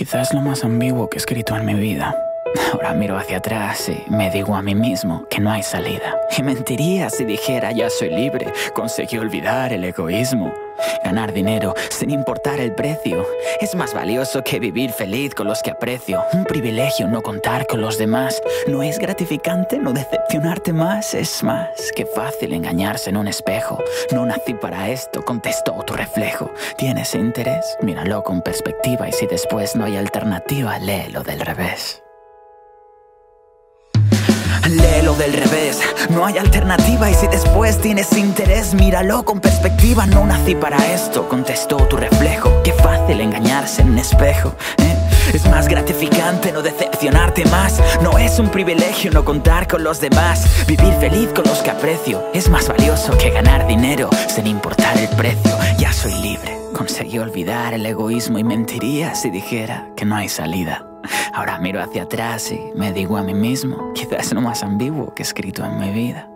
Quizás lo más ambiguo que he escrito en mi vida. Ahora miro hacia atrás y me digo a mí mismo que no hay salida. Y mentiría si dijera ya soy libre, conseguí olvidar el egoísmo. Ganar dinero sin importar el precio es más valioso que vivir feliz con los que aprecio. Un privilegio no contar con los demás. No es gratificante no decepcionarte más. Es más que fácil engañarse en un espejo. No nací para esto, contestó tu reflejo. ¿Tienes interés? Míralo con perspectiva y si después no hay alternativa, léelo del revés. Léelo del revés, no hay alternativa y si después tienes interés, míralo con perspectiva. No nací para esto, contestó tu reflejo. Qué fácil engañarse en un espejo. ¿eh? Es más gratificante no decepcionarte más. No es un privilegio no contar con los demás. Vivir feliz con los que aprecio es más valioso que ganar dinero sin importar el precio. Ya soy libre, conseguí olvidar el egoísmo y mentiría si dijera que no hay salida. Ahora miro hacia atrás y me digo a mí mismo, quizás lo más ambiguo que he escrito en mi vida.